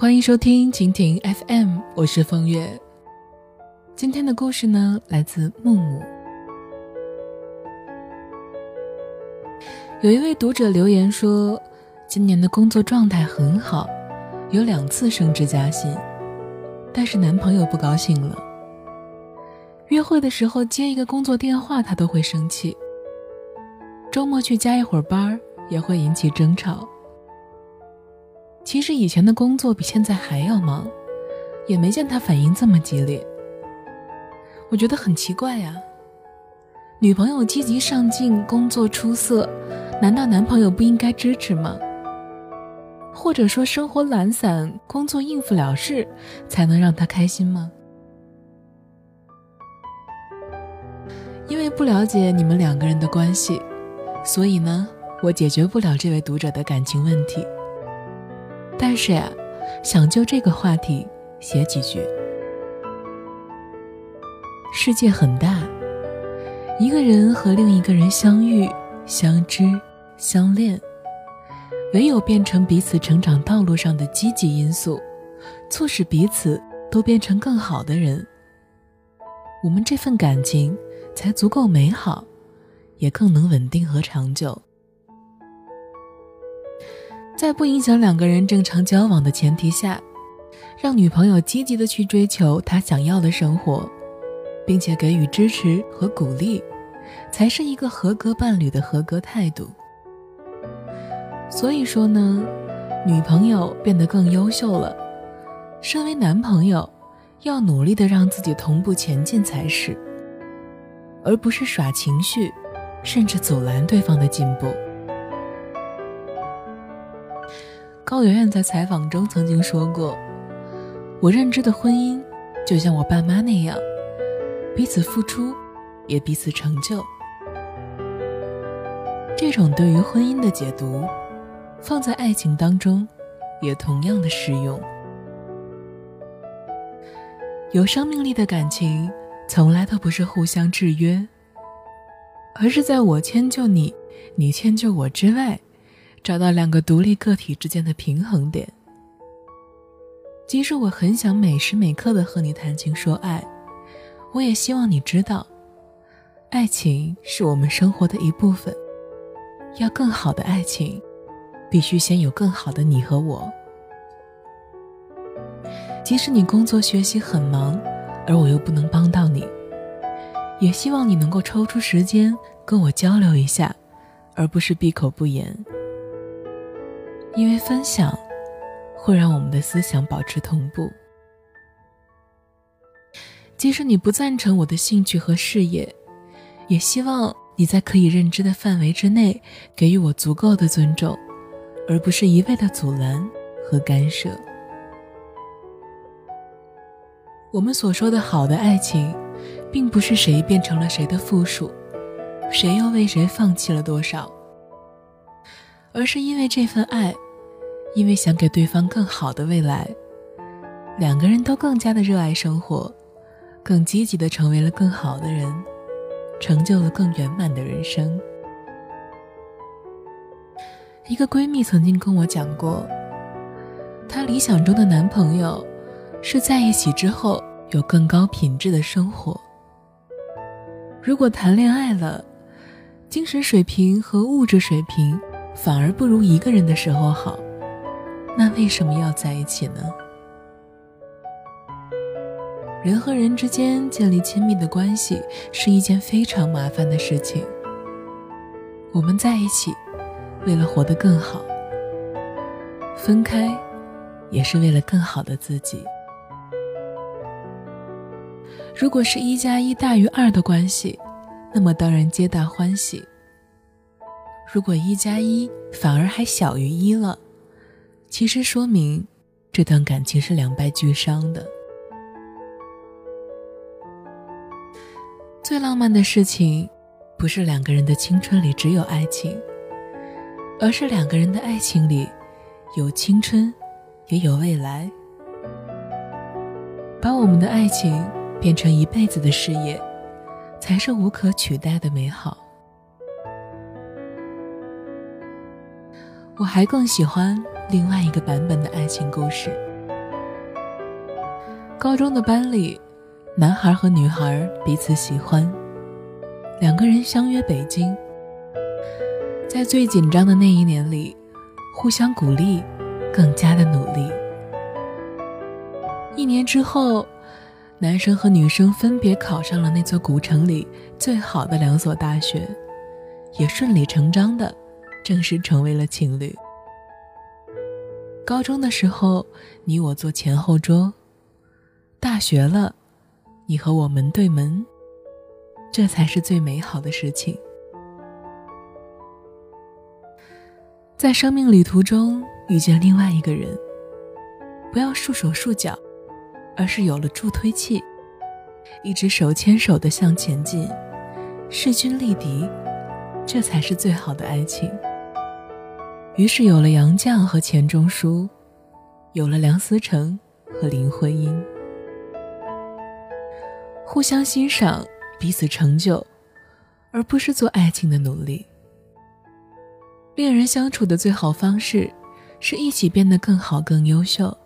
欢迎收听蜻蜓 FM，我是风月。今天的故事呢，来自木木。有一位读者留言说，今年的工作状态很好，有两次升职加薪，但是男朋友不高兴了。约会的时候接一个工作电话，他都会生气。周末去加一会儿班也会引起争吵。其实以前的工作比现在还要忙，也没见他反应这么激烈。我觉得很奇怪呀。女朋友积极上进，工作出色，难道男朋友不应该支持吗？或者说生活懒散，工作应付了事，才能让他开心吗？因为不了解你们两个人的关系，所以呢，我解决不了这位读者的感情问题。但是呀，想就这个话题写几句。世界很大，一个人和另一个人相遇、相知、相恋，唯有变成彼此成长道路上的积极因素，促使彼此都变成更好的人，我们这份感情才足够美好，也更能稳定和长久。在不影响两个人正常交往的前提下，让女朋友积极的去追求她想要的生活，并且给予支持和鼓励，才是一个合格伴侣的合格态度。所以说呢，女朋友变得更优秀了，身为男朋友，要努力的让自己同步前进才是，而不是耍情绪，甚至阻拦对方的进步。高圆圆在采访中曾经说过：“我认知的婚姻，就像我爸妈那样，彼此付出，也彼此成就。”这种对于婚姻的解读，放在爱情当中，也同样的适用。有生命力的感情，从来都不是互相制约，而是在我迁就你，你迁就我之外。找到两个独立个体之间的平衡点。即使我很想每时每刻的和你谈情说爱，我也希望你知道，爱情是我们生活的一部分。要更好的爱情，必须先有更好的你和我。即使你工作学习很忙，而我又不能帮到你，也希望你能够抽出时间跟我交流一下，而不是闭口不言。因为分享会让我们的思想保持同步。即使你不赞成我的兴趣和事业，也希望你在可以认知的范围之内给予我足够的尊重，而不是一味的阻拦和干涉。我们所说的好的爱情，并不是谁变成了谁的附属，谁又为谁放弃了多少，而是因为这份爱。因为想给对方更好的未来，两个人都更加的热爱生活，更积极的成为了更好的人，成就了更圆满的人生。一个闺蜜曾经跟我讲过，她理想中的男朋友是在一起之后有更高品质的生活。如果谈恋爱了，精神水平和物质水平反而不如一个人的时候好。那为什么要在一起呢？人和人之间建立亲密的关系是一件非常麻烦的事情。我们在一起，为了活得更好；分开，也是为了更好的自己。如果是一加一大于二的关系，那么当然皆大欢喜。如果一加一反而还小于一了，其实说明，这段感情是两败俱伤的。最浪漫的事情，不是两个人的青春里只有爱情，而是两个人的爱情里，有青春，也有未来。把我们的爱情变成一辈子的事业，才是无可取代的美好。我还更喜欢。另外一个版本的爱情故事，高中的班里，男孩和女孩彼此喜欢，两个人相约北京，在最紧张的那一年里，互相鼓励，更加的努力。一年之后，男生和女生分别考上了那座古城里最好的两所大学，也顺理成章的正式成为了情侣。高中的时候，你我坐前后桌；大学了，你和我门对门。这才是最美好的事情。在生命旅途中遇见另外一个人，不要束手束脚。而是有了助推器，一直手牵手的向前进，势均力敌，这才是最好的爱情。于是有了杨绛和钱钟书，有了梁思成和林徽因，互相欣赏，彼此成就，而不是做爱情的奴隶。恋人相处的最好方式，是一起变得更好、更优秀。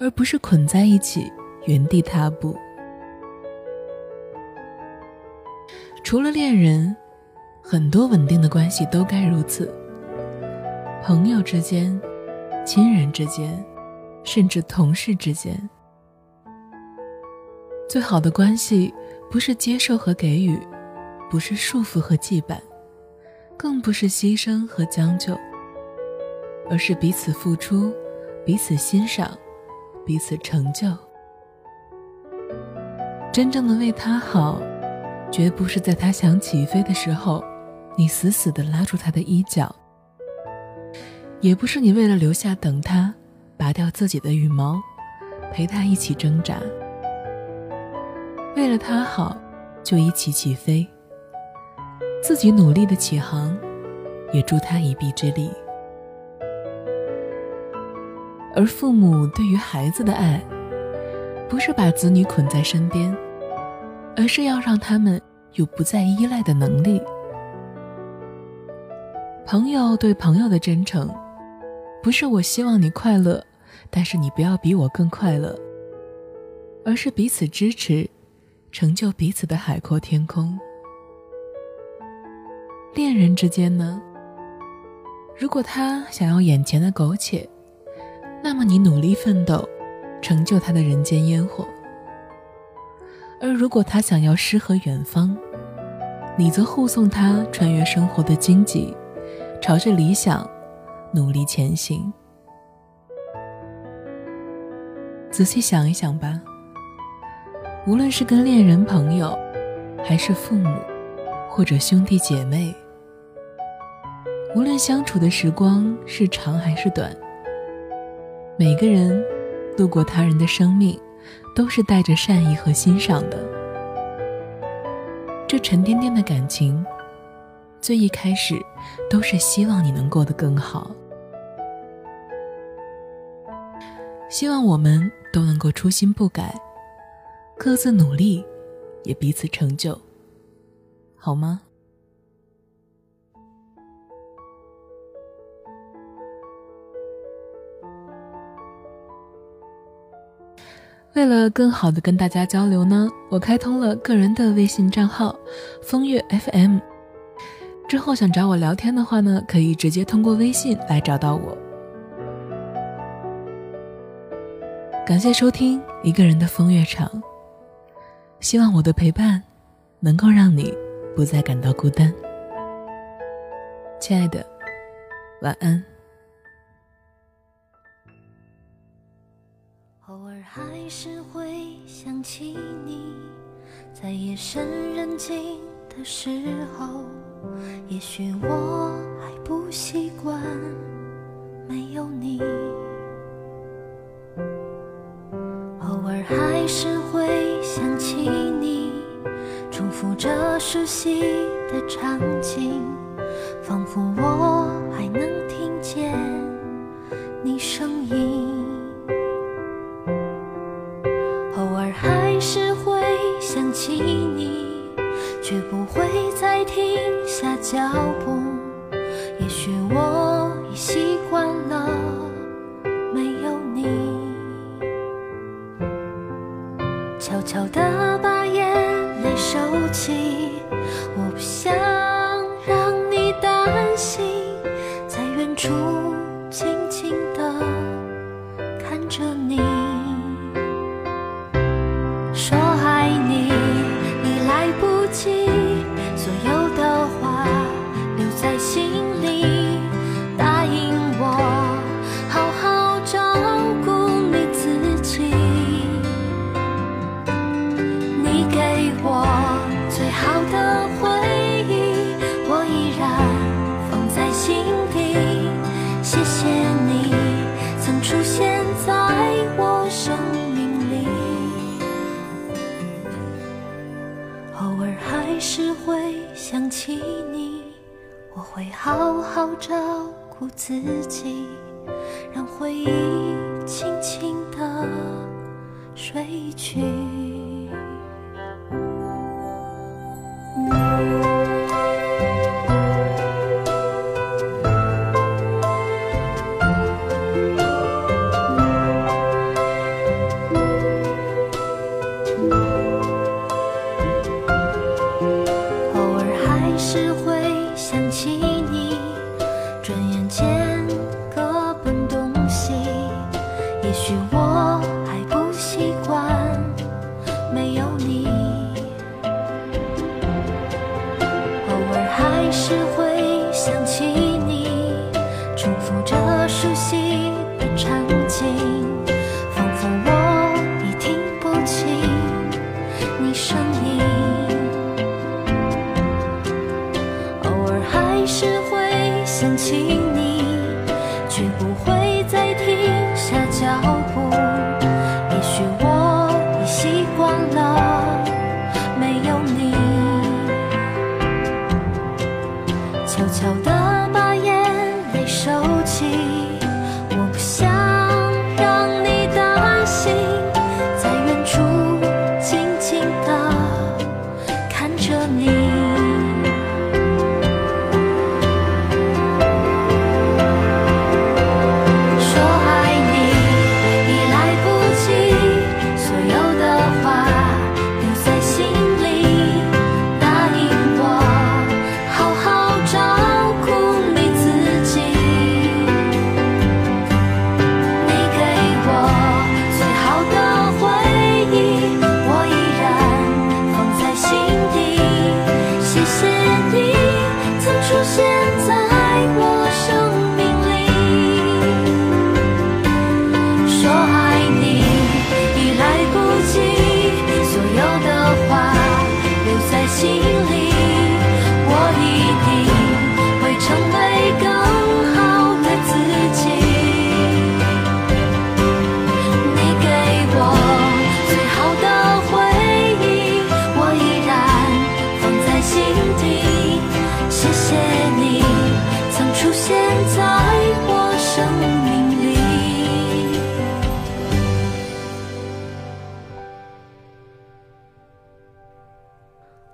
而不是捆在一起原地踏步。除了恋人，很多稳定的关系都该如此。朋友之间、亲人之间，甚至同事之间，最好的关系不是接受和给予，不是束缚和羁绊，更不是牺牲和将就，而是彼此付出，彼此欣赏。彼此成就，真正的为他好，绝不是在他想起飞的时候，你死死的拉住他的衣角；也不是你为了留下等他，拔掉自己的羽毛，陪他一起挣扎。为了他好，就一起起飞，自己努力的起航，也助他一臂之力。而父母对于孩子的爱，不是把子女捆在身边，而是要让他们有不再依赖的能力。朋友对朋友的真诚，不是我希望你快乐，但是你不要比我更快乐，而是彼此支持，成就彼此的海阔天空。恋人之间呢，如果他想要眼前的苟且，那么你努力奋斗，成就他的人间烟火；而如果他想要诗和远方，你则护送他穿越生活的荆棘，朝着理想努力前行。仔细想一想吧，无论是跟恋人、朋友，还是父母，或者兄弟姐妹，无论相处的时光是长还是短。每个人度过他人的生命，都是带着善意和欣赏的。这沉甸甸的感情，最一开始都是希望你能过得更好，希望我们都能够初心不改，各自努力，也彼此成就，好吗？为了更好的跟大家交流呢，我开通了个人的微信账号“风月 FM”。之后想找我聊天的话呢，可以直接通过微信来找到我。感谢收听一个人的风月场，希望我的陪伴能够让你不再感到孤单。亲爱的，晚安。偶尔还是会想起你，在夜深人静的时候，也许我还不习惯没有你。偶尔还是会想起你，重复着熟悉的场景，悄悄的把眼泪收起我不想让你担心在远处我会好好照顾自己让回忆轻轻地睡去。